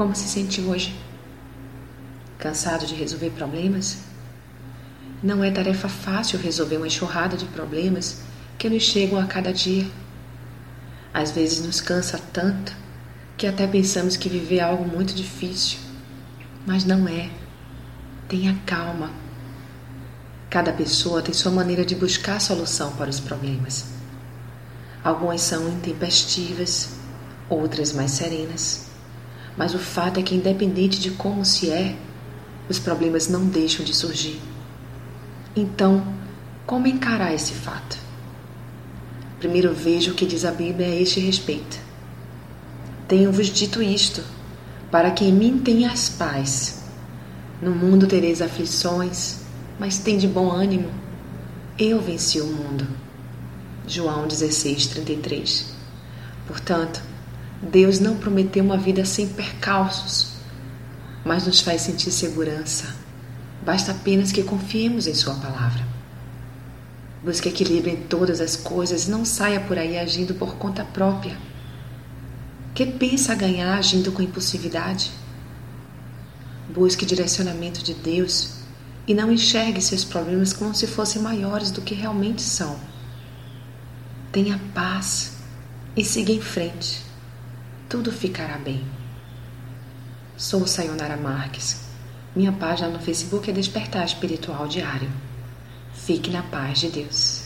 Como se sente hoje? Cansado de resolver problemas? Não é tarefa fácil resolver uma enxurrada de problemas que nos chegam a cada dia. Às vezes nos cansa tanto que até pensamos que viver é algo muito difícil. Mas não é. Tenha calma. Cada pessoa tem sua maneira de buscar solução para os problemas. Algumas são intempestivas, outras mais serenas. Mas o fato é que, independente de como se é, os problemas não deixam de surgir. Então, como encarar esse fato? Primeiro veja o que diz a Bíblia a este respeito. Tenho-vos dito isto, para que em mim tenhas paz. No mundo tereis aflições, mas tem de bom ânimo. Eu venci o mundo. João 16, 33. Portanto, Deus não prometeu uma vida sem percalços, mas nos faz sentir segurança Basta apenas que confiemos em Sua palavra. Busque equilíbrio em todas as coisas e não saia por aí agindo por conta própria. Que pensa ganhar agindo com impulsividade? Busque direcionamento de Deus e não enxergue seus problemas como se fossem maiores do que realmente são. Tenha paz e siga em frente. Tudo ficará bem. Sou Sayonara Marques minha página no Facebook é Despertar Espiritual Diário. Fique na paz de Deus.